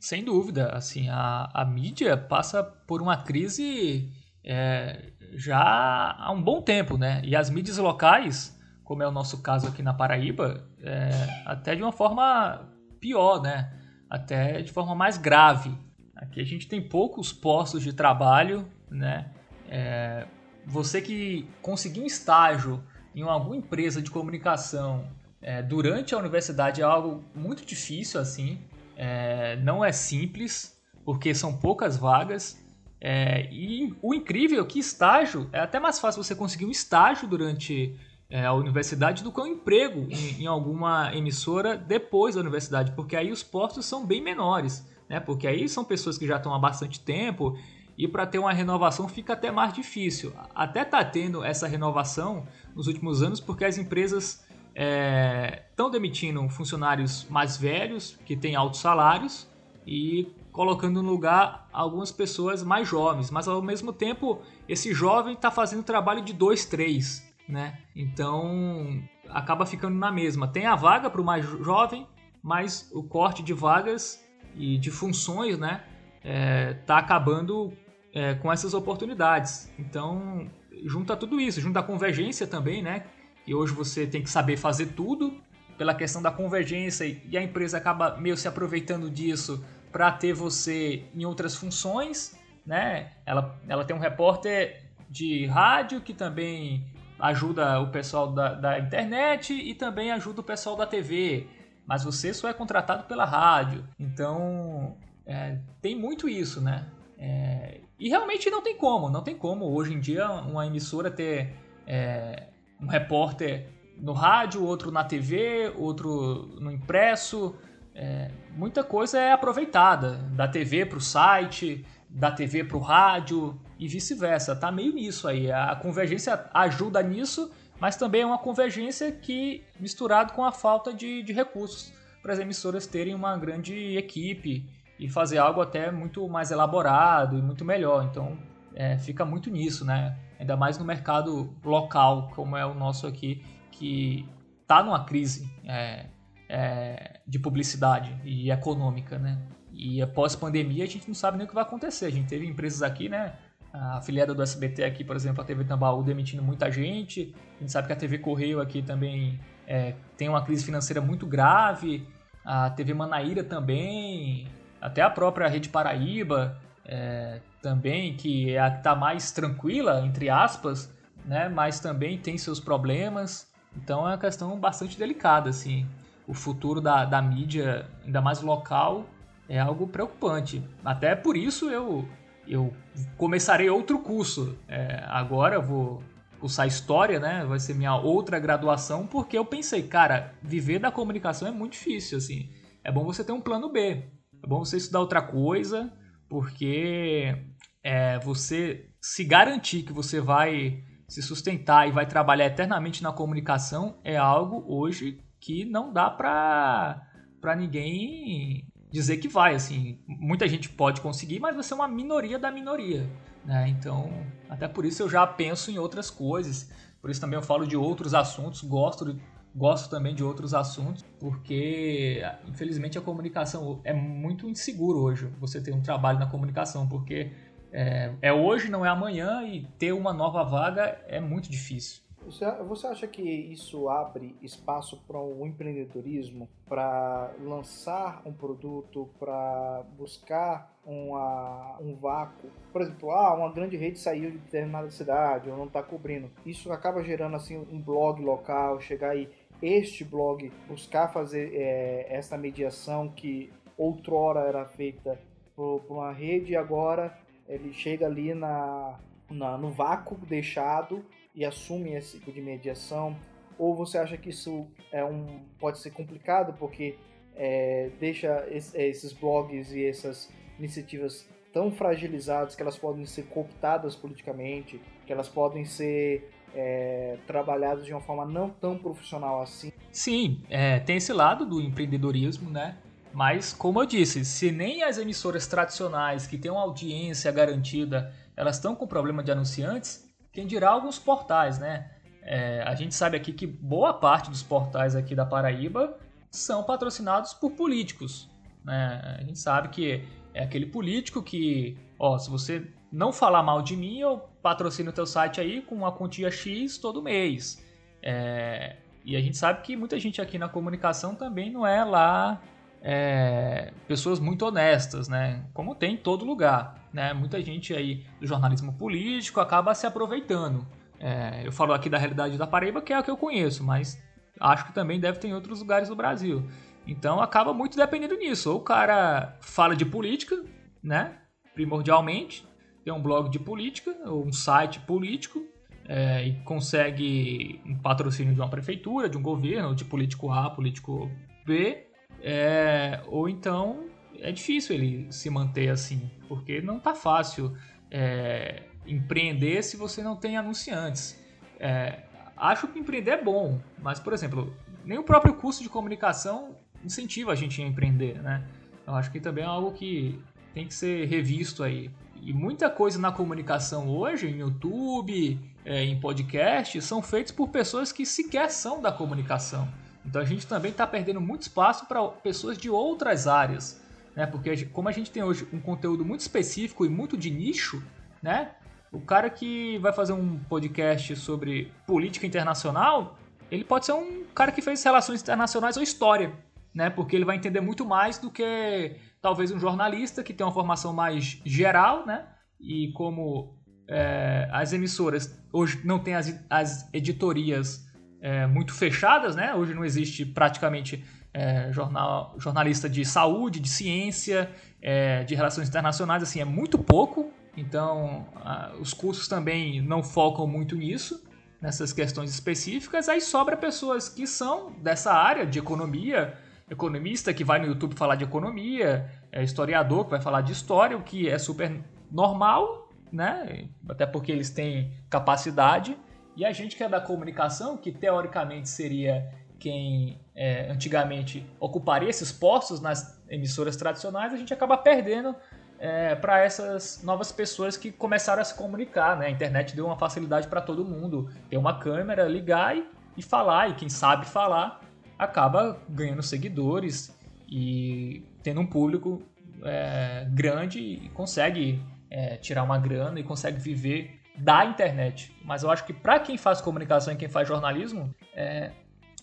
Sem dúvida, assim, a, a mídia passa por uma crise é, já há um bom tempo, né? E as mídias locais, como é o nosso caso aqui na Paraíba, é, até de uma forma pior, né? Até de forma mais grave. Aqui a gente tem poucos postos de trabalho, né? É, você que conseguiu um estágio em alguma empresa de comunicação é, durante a universidade é algo muito difícil, assim. É, não é simples, porque são poucas vagas. É, e o incrível é que estágio é até mais fácil você conseguir um estágio durante é, a universidade do que um emprego em, em, alguma emissora depois da universidade, porque aí os postos são bem menores, né? Porque aí são pessoas que já estão há bastante tempo e para ter uma renovação fica até mais difícil. Até tá tendo essa renovação nos últimos anos porque as empresas estão é, demitindo funcionários mais velhos, que têm altos salários, e colocando no lugar algumas pessoas mais jovens. Mas ao mesmo tempo, esse jovem está fazendo trabalho de dois, três, né? Então acaba ficando na mesma. Tem a vaga para o mais jovem, mas o corte de vagas e de funções, né? É, tá acabando é, com essas oportunidades. Então junta tudo isso, junta a convergência também, né? E hoje você tem que saber fazer tudo pela questão da convergência e a empresa acaba meio se aproveitando disso para ter você em outras funções, né? Ela, ela tem um repórter de rádio que também ajuda o pessoal da, da internet e também ajuda o pessoal da TV, mas você só é contratado pela rádio, então é, tem muito isso, né? É, e realmente não tem como, não tem como hoje em dia uma emissora ter é, um repórter no rádio, outro na TV, outro no impresso. É, muita coisa é aproveitada da TV para o site, da TV para o rádio e vice-versa. Tá meio nisso aí. A convergência ajuda nisso, mas também é uma convergência que misturado com a falta de, de recursos para as emissoras terem uma grande equipe e fazer algo até muito mais elaborado e muito melhor. Então é, fica muito nisso, né? Ainda mais no mercado local, como é o nosso aqui, que está numa crise é, é, de publicidade e econômica, né? E após pandemia a gente não sabe nem o que vai acontecer. A gente teve empresas aqui, né? A afiliada do SBT aqui, por exemplo, a TV Tambaú demitindo muita gente. A gente sabe que a TV Correio aqui também é, tem uma crise financeira muito grave. A TV Manaíra também. Até a própria Rede Paraíba é, também, que é está mais tranquila, entre aspas, né? mas também tem seus problemas. Então é uma questão bastante delicada. Assim. O futuro da, da mídia, ainda mais local, é algo preocupante. Até por isso eu, eu começarei outro curso. É, agora eu vou cursar História, né? Vai ser minha outra graduação, porque eu pensei, cara, viver da comunicação é muito difícil, assim. É bom você ter um plano B. É bom você estudar outra coisa, porque é, você se garantir que você vai se sustentar e vai trabalhar eternamente na comunicação é algo hoje que não dá para para ninguém dizer que vai assim. Muita gente pode conseguir mas você é uma minoria da minoria né? Então até por isso eu já penso em outras coisas. Por isso também eu falo de outros assuntos gosto de, gosto também de outros assuntos porque infelizmente a comunicação é muito inseguro hoje você ter um trabalho na comunicação porque é, é, hoje, não é amanhã, e ter uma nova vaga é muito difícil. Você acha que isso abre espaço para o um empreendedorismo, para lançar um produto, para buscar uma, um vácuo? Por exemplo, ah, uma grande rede saiu de determinada cidade ou não está cobrindo. Isso acaba gerando assim um blog local, chegar aí este blog buscar fazer é, essa mediação que outrora era feita por, por uma rede e agora ele chega ali na, na, no vácuo deixado e assume esse tipo de mediação? Ou você acha que isso é um, pode ser complicado porque é, deixa esses blogs e essas iniciativas tão fragilizadas que elas podem ser cooptadas politicamente, que elas podem ser é, trabalhadas de uma forma não tão profissional assim? Sim, é, tem esse lado do empreendedorismo, né? Mas, como eu disse, se nem as emissoras tradicionais que têm uma audiência garantida, elas estão com problema de anunciantes, quem dirá alguns portais, né? É, a gente sabe aqui que boa parte dos portais aqui da Paraíba são patrocinados por políticos. Né? A gente sabe que é aquele político que, ó, se você não falar mal de mim, eu patrocino o teu site aí com uma quantia X todo mês. É, e a gente sabe que muita gente aqui na comunicação também não é lá é, pessoas muito honestas, né? Como tem em todo lugar, né? Muita gente aí do jornalismo político acaba se aproveitando É, eu falo aqui da realidade da Paraíba, que é a que eu conheço, mas acho que também deve ter em outros lugares do Brasil. Então acaba muito dependendo nisso. Ou o cara fala de política, né? Primordialmente, tem um blog de política, ou um site político, é, e consegue um patrocínio de uma prefeitura, de um governo, de político A, político B, é, ou então é difícil ele se manter assim, porque não tá fácil é, empreender se você não tem anunciantes. É, acho que empreender é bom, mas, por exemplo, nem o próprio curso de comunicação incentiva a gente a empreender, né? Eu acho que também é algo que tem que ser revisto aí. E muita coisa na comunicação hoje, em YouTube, é, em podcast, são feitos por pessoas que sequer são da comunicação. Então a gente também está perdendo muito espaço para pessoas de outras áreas, né? Porque como a gente tem hoje um conteúdo muito específico e muito de nicho, né? O cara que vai fazer um podcast sobre política internacional, ele pode ser um cara que fez relações internacionais ou história, né? Porque ele vai entender muito mais do que talvez um jornalista que tem uma formação mais geral, né? E como é, as emissoras hoje não têm as, as editorias é, muito fechadas, né? Hoje não existe praticamente é, jornal, jornalista de saúde, de ciência, é, de relações internacionais, assim, é muito pouco. Então, a, os cursos também não focam muito nisso, nessas questões específicas. Aí sobra pessoas que são dessa área de economia, economista que vai no YouTube falar de economia, é historiador que vai falar de história, o que é super normal, né? Até porque eles têm capacidade. E a gente que é da comunicação, que teoricamente seria quem é, antigamente ocuparia esses postos nas emissoras tradicionais, a gente acaba perdendo é, para essas novas pessoas que começaram a se comunicar. Né? A internet deu uma facilidade para todo mundo ter uma câmera, ligar e, e falar, e quem sabe falar acaba ganhando seguidores e tendo um público é, grande e consegue é, tirar uma grana e consegue viver da internet. Mas eu acho que para quem faz comunicação e quem faz jornalismo, é,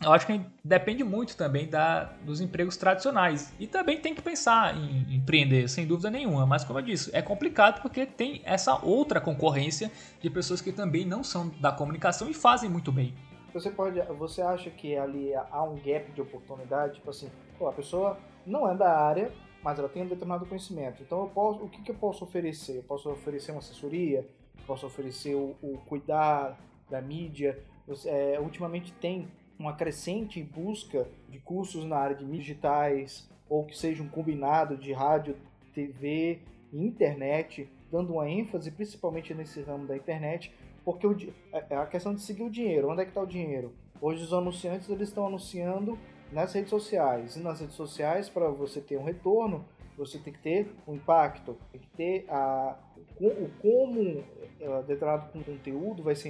eu acho que depende muito também da, dos empregos tradicionais. E também tem que pensar em empreender, sem dúvida nenhuma. Mas, como eu disse, é complicado porque tem essa outra concorrência de pessoas que também não são da comunicação e fazem muito bem. Você, pode, você acha que ali há um gap de oportunidade? Tipo assim, pô, a pessoa não é da área, mas ela tem um determinado conhecimento. Então, eu posso, o que, que eu posso oferecer? Eu posso oferecer uma assessoria? posso oferecer o, o cuidar da mídia. É, ultimamente tem uma crescente busca de cursos na área de digitais ou que seja um combinado de rádio, TV e internet, dando uma ênfase principalmente nesse ramo da internet, porque o, é, é a questão de seguir o dinheiro. Onde é que está o dinheiro? Hoje os anunciantes eles estão anunciando nas redes sociais. E nas redes sociais, para você ter um retorno, você tem que ter um impacto, tem que ter a, o como uh, determinado conteúdo vai ser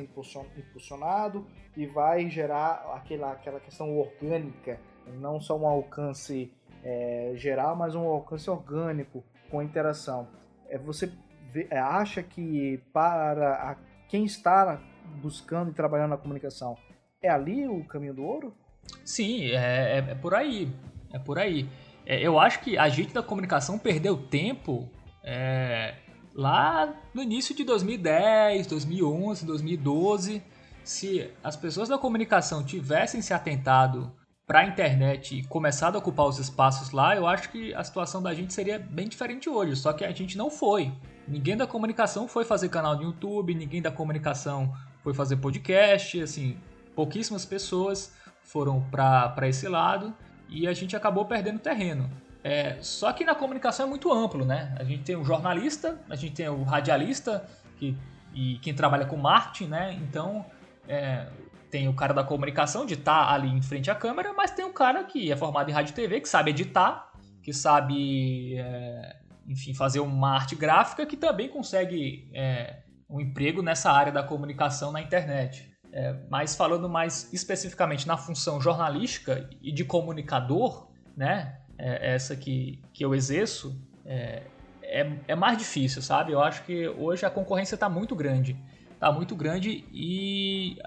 impulsionado e vai gerar aquela, aquela questão orgânica, não só um alcance é, geral, mas um alcance orgânico com interação. É, você vê, é, acha que para a, quem está buscando e trabalhando na comunicação, é ali o caminho do ouro? Sim, é, é, é por aí. É por aí. É, eu acho que a gente da comunicação perdeu tempo é, lá no início de 2010, 2011, 2012. Se as pessoas da comunicação tivessem se atentado para a internet e começado a ocupar os espaços lá, eu acho que a situação da gente seria bem diferente hoje. Só que a gente não foi. Ninguém da comunicação foi fazer canal de YouTube, ninguém da comunicação foi fazer podcast, assim, pouquíssimas pessoas foram para esse lado e a gente acabou perdendo terreno. É, só que na comunicação é muito amplo, né? A gente tem o jornalista, a gente tem o radialista que, e quem trabalha com marketing, né? Então é, tem o cara da comunicação de estar tá ali em frente à câmera, mas tem um cara que é formado em rádio e TV, que sabe editar, que sabe, é, enfim, fazer uma arte gráfica, que também consegue é, um emprego nessa área da comunicação na internet. É, mas falando mais especificamente na função jornalística e de comunicador, né, é, essa que, que eu exerço, é, é, é, mais difícil, sabe? Eu acho que hoje a concorrência está muito grande. Está muito grande e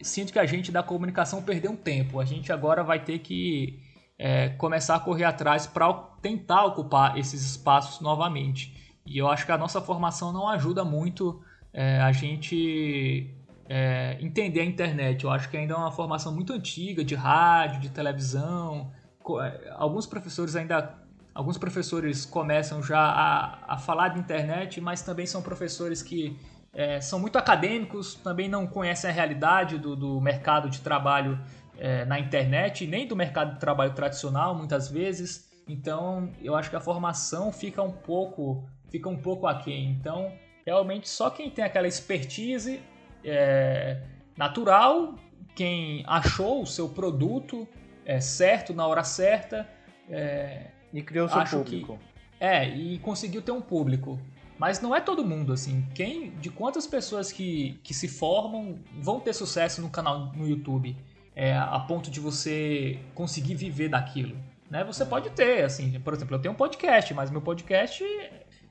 sinto que a gente da comunicação perdeu um tempo. A gente agora vai ter que é, começar a correr atrás para tentar ocupar esses espaços novamente. E eu acho que a nossa formação não ajuda muito é, a gente é, entender a internet. Eu acho que ainda é uma formação muito antiga de rádio, de televisão. É, alguns professores ainda. Alguns professores começam já a, a falar de internet, mas também são professores que é, são muito acadêmicos, também não conhecem a realidade do, do mercado de trabalho é, na internet, nem do mercado de trabalho tradicional, muitas vezes. Então, eu acho que a formação fica um pouco, fica um pouco aquém. Então, realmente, só quem tem aquela expertise é, natural, quem achou o seu produto é, certo na hora certa. É, e criou seu público. Que, é, e conseguiu ter um público. Mas não é todo mundo, assim. Quem, de quantas pessoas que, que se formam vão ter sucesso no canal no YouTube é, a ponto de você conseguir viver daquilo? Né? Você pode ter, assim, por exemplo, eu tenho um podcast, mas meu podcast,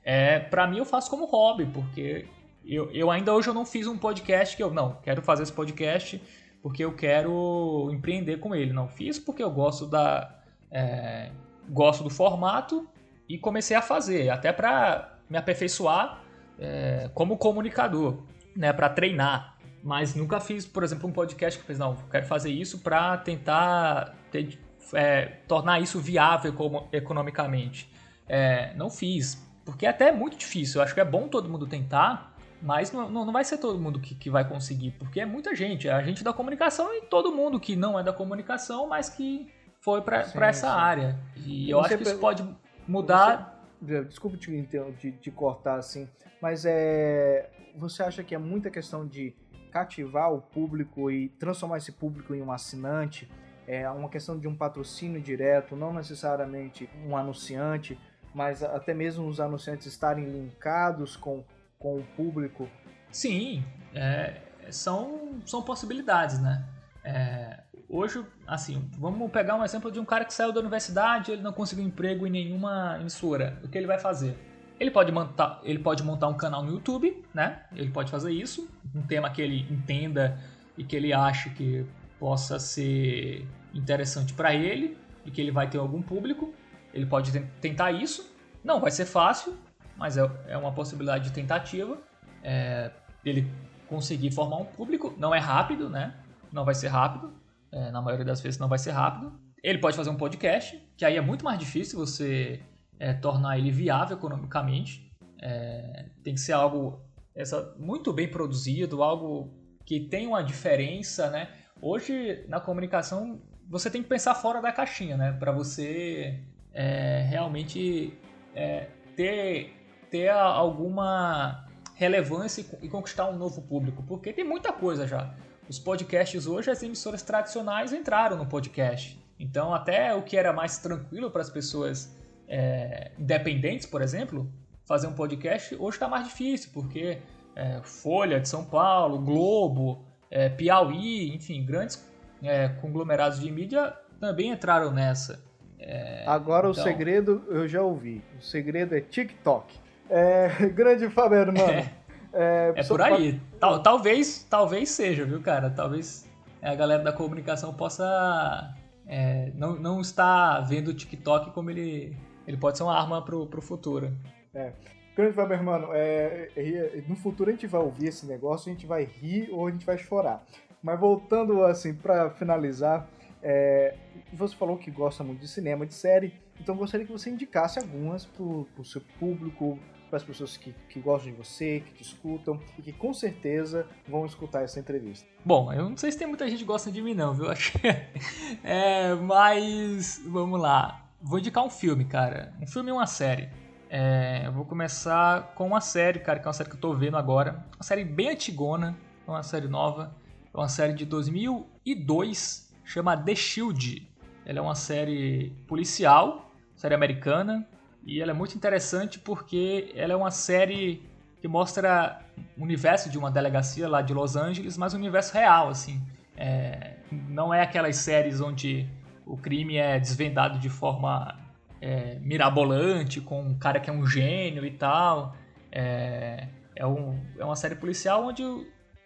é, para mim, eu faço como hobby, porque eu, eu ainda hoje eu não fiz um podcast que eu, não, quero fazer esse podcast porque eu quero empreender com ele. Não, fiz porque eu gosto da. É, gosto do formato e comecei a fazer, até para me aperfeiçoar é, como comunicador, né, para treinar. Mas nunca fiz, por exemplo, um podcast que fez, não, quero fazer isso para tentar ter, é, tornar isso viável economicamente. É, não fiz, porque é até muito difícil. Eu acho que é bom todo mundo tentar, mas não, não vai ser todo mundo que, que vai conseguir, porque é muita gente. É a gente da comunicação e todo mundo que não é da comunicação, mas que foi para essa sim. área. E eu acho que isso pode mudar. Você, desculpa te, te, te cortar assim, mas é, você acha que é muita questão de cativar o público e transformar esse público em um assinante? É uma questão de um patrocínio direto, não necessariamente um anunciante, mas até mesmo os anunciantes estarem linkados com com o público? Sim, é, são, são possibilidades, né? É, hoje, assim, vamos pegar um exemplo de um cara que saiu da universidade, ele não conseguiu emprego em nenhuma emissora. O que ele vai fazer? Ele pode montar, ele pode montar um canal no YouTube, né? Ele pode fazer isso, um tema que ele entenda e que ele ache que possa ser interessante para ele e que ele vai ter algum público. Ele pode tentar isso. Não vai ser fácil, mas é, é uma possibilidade de tentativa. É, ele conseguir formar um público. Não é rápido, né? Não vai ser rápido. É, na maioria das vezes não vai ser rápido. Ele pode fazer um podcast, que aí é muito mais difícil você é, tornar ele viável economicamente. É, tem que ser algo essa, muito bem produzido, algo que tem uma diferença, né? Hoje, na comunicação, você tem que pensar fora da caixinha, né? Para você é, realmente é, ter ter alguma relevância e conquistar um novo público, porque tem muita coisa já. Os podcasts hoje, as emissoras tradicionais entraram no podcast. Então, até o que era mais tranquilo para as pessoas é, independentes, por exemplo, fazer um podcast, hoje está mais difícil, porque é, Folha de São Paulo, Globo, é, Piauí, enfim, grandes é, conglomerados de mídia também entraram nessa. É, Agora então... o segredo eu já ouvi. O segredo é TikTok. É, grande Fábio, mano. É, é por aí. Tal, talvez, talvez seja, viu, cara? Talvez a galera da comunicação possa é, não, não estar vendo o TikTok como ele, ele pode ser uma arma pro, pro futuro. É. Grande Faber, mano, é, é, no futuro a gente vai ouvir esse negócio, a gente vai rir ou a gente vai chorar. Mas voltando assim, para finalizar, é, você falou que gosta muito de cinema, de série, então gostaria que você indicasse algumas pro, pro seu público, para as pessoas que, que gostam de você, que te escutam e que com certeza vão escutar essa entrevista. Bom, eu não sei se tem muita gente que gosta de mim não, viu? É, mas vamos lá. Vou indicar um filme, cara. Um filme e uma série. É, eu vou começar com uma série, cara, que é uma série que eu tô vendo agora. Uma série bem antigona, é uma série nova. É uma série de 2002, chama The Shield. Ela é uma série policial, série americana, e ela é muito interessante porque ela é uma série que mostra o universo de uma delegacia lá de Los Angeles, mas um universo real, assim. É, não é aquelas séries onde o crime é desvendado de forma é, mirabolante, com um cara que é um gênio e tal. É, é, um, é uma série policial onde,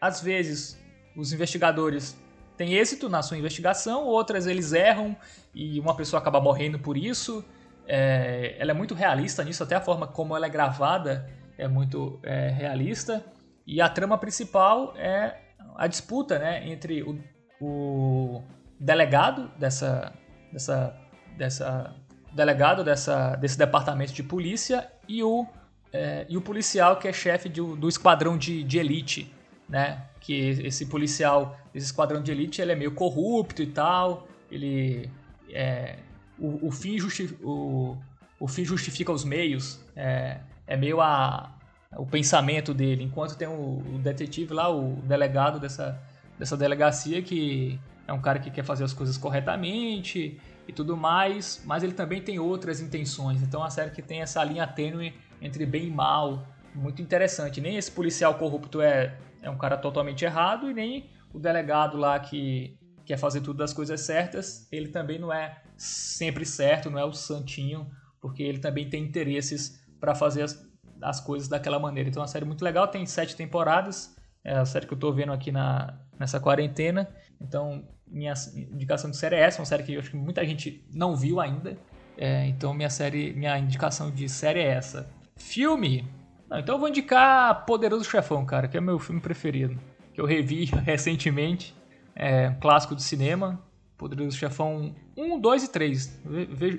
às vezes, os investigadores têm êxito na sua investigação, outras eles erram e uma pessoa acaba morrendo por isso. É, ela é muito realista nisso, até a forma como ela é gravada é muito é, realista. E a trama principal é a disputa né, entre o, o delegado dessa, dessa, dessa delegado dessa, desse departamento de polícia e o, é, e o policial que é chefe do, do esquadrão de, de elite, né? Que esse policial, esse esquadrão de elite, ele é meio corrupto e tal, ele é, o, o, fim justi o, o fim justifica os meios, é, é meio a, o pensamento dele, enquanto tem o, o, detetive lá, o delegado dessa, dessa delegacia, que é um cara que quer fazer as coisas corretamente e tudo mais, mas ele também tem outras intenções. Então a série que tem essa linha tênue entre bem e mal, muito interessante. Nem esse policial corrupto é, é um cara totalmente errado, e nem o delegado lá que quer fazer tudo das coisas certas, ele também não é sempre certo, não é o santinho, porque ele também tem interesses para fazer as, as coisas daquela maneira. Então é uma série muito legal, tem sete temporadas, é a série que eu estou vendo aqui na, nessa quarentena. Então minha indicação de série é essa, uma série que eu acho que muita gente não viu ainda. É, então minha série, minha indicação de série é essa. Filme? Não, então eu vou indicar Poderoso Chefão, cara, que é meu filme preferido. Que eu revi recentemente. É um clássico do cinema. Poderoso Chefão 1, 2 e 3.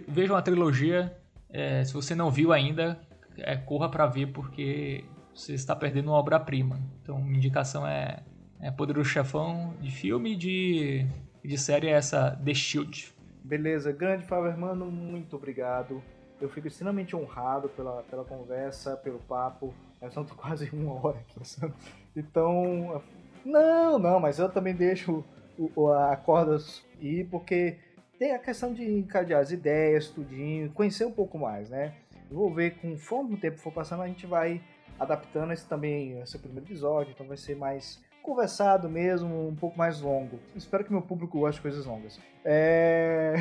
Vejam a trilogia. É, se você não viu ainda, é, corra para ver porque você está perdendo uma obra-prima. Então, minha indicação é, é Poderoso Chefão de filme de, de série é essa The Shield. Beleza, grande Fábio muito obrigado. Eu fico extremamente honrado pela, pela conversa, pelo papo. Eu são quase uma hora aqui. Então, não, não, mas eu também deixo a corda ir porque tem a questão de encadear as ideias, tudinho, conhecer um pouco mais, né? Eu vou ver conforme o tempo for passando, a gente vai adaptando esse também, esse primeiro episódio, então vai ser mais conversado mesmo, um pouco mais longo. Espero que meu público goste de coisas longas. É...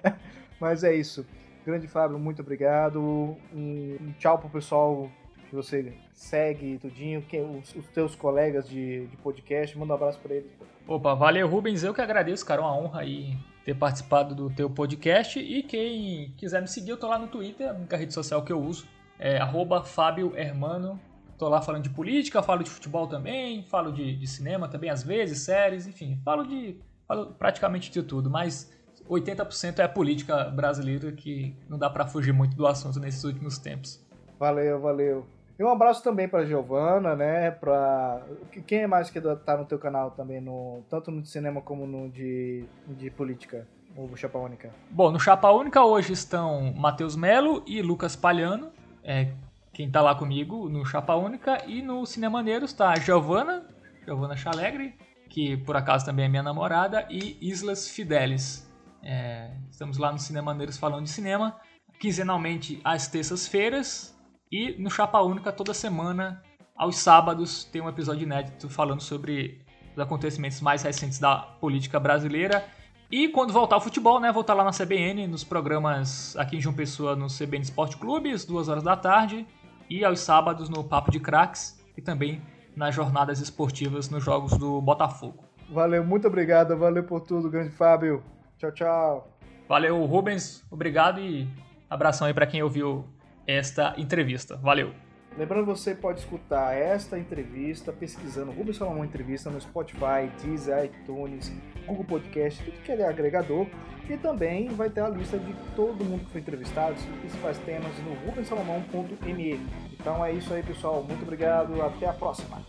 Mas é isso. Grande Fábio, muito obrigado. Um, tchau pro pessoal que você segue tudinho, que, os, os teus colegas de, de podcast, manda um abraço para eles. Opa, valeu Rubens, eu que agradeço, cara, uma honra aí ter participado do teu podcast e quem quiser me seguir, eu tô lá no Twitter, a única rede social que eu uso é Fábio Hermano. Tô lá falando de política, falo de futebol também, falo de, de cinema também às vezes, séries, enfim, falo de falo praticamente de tudo, mas 80% é a política brasileira que não dá para fugir muito do assunto nesses últimos tempos. Valeu, valeu. E um abraço também para Giovana, né? Para quem é mais que tá no teu canal também no tanto no de cinema como no de, de política, o Chapa Única. Bom, no Chapa Única hoje estão Matheus Melo e Lucas Palhano, é quem tá lá comigo no Chapa Única e no Cinemaneiros está a Giovana, Giovana Chalegre, que por acaso também é minha namorada, e Islas Fidelis. É, estamos lá no Cinemaneiros falando de cinema, quinzenalmente às terças-feiras, e no Chapa Única, toda semana, aos sábados, tem um episódio inédito falando sobre os acontecimentos mais recentes da política brasileira. E quando voltar ao futebol, né, voltar lá na CBN, nos programas aqui em João Pessoa, no CBN Esporte Clube, às duas horas da tarde. E aos sábados no Papo de Cracks e também nas jornadas esportivas nos jogos do Botafogo. Valeu, muito obrigado, valeu por tudo, grande Fábio. Tchau, tchau. Valeu, Rubens, obrigado e abração aí para quem ouviu esta entrevista. Valeu! Lembrando, você pode escutar esta entrevista pesquisando Rubens Salomão Entrevista no Spotify, Deezer, iTunes, Google Podcast, tudo que é agregador. E também vai ter a lista de todo mundo que foi entrevistado, os principais temas no rubensalomão.me. Então é isso aí, pessoal. Muito obrigado. Até a próxima.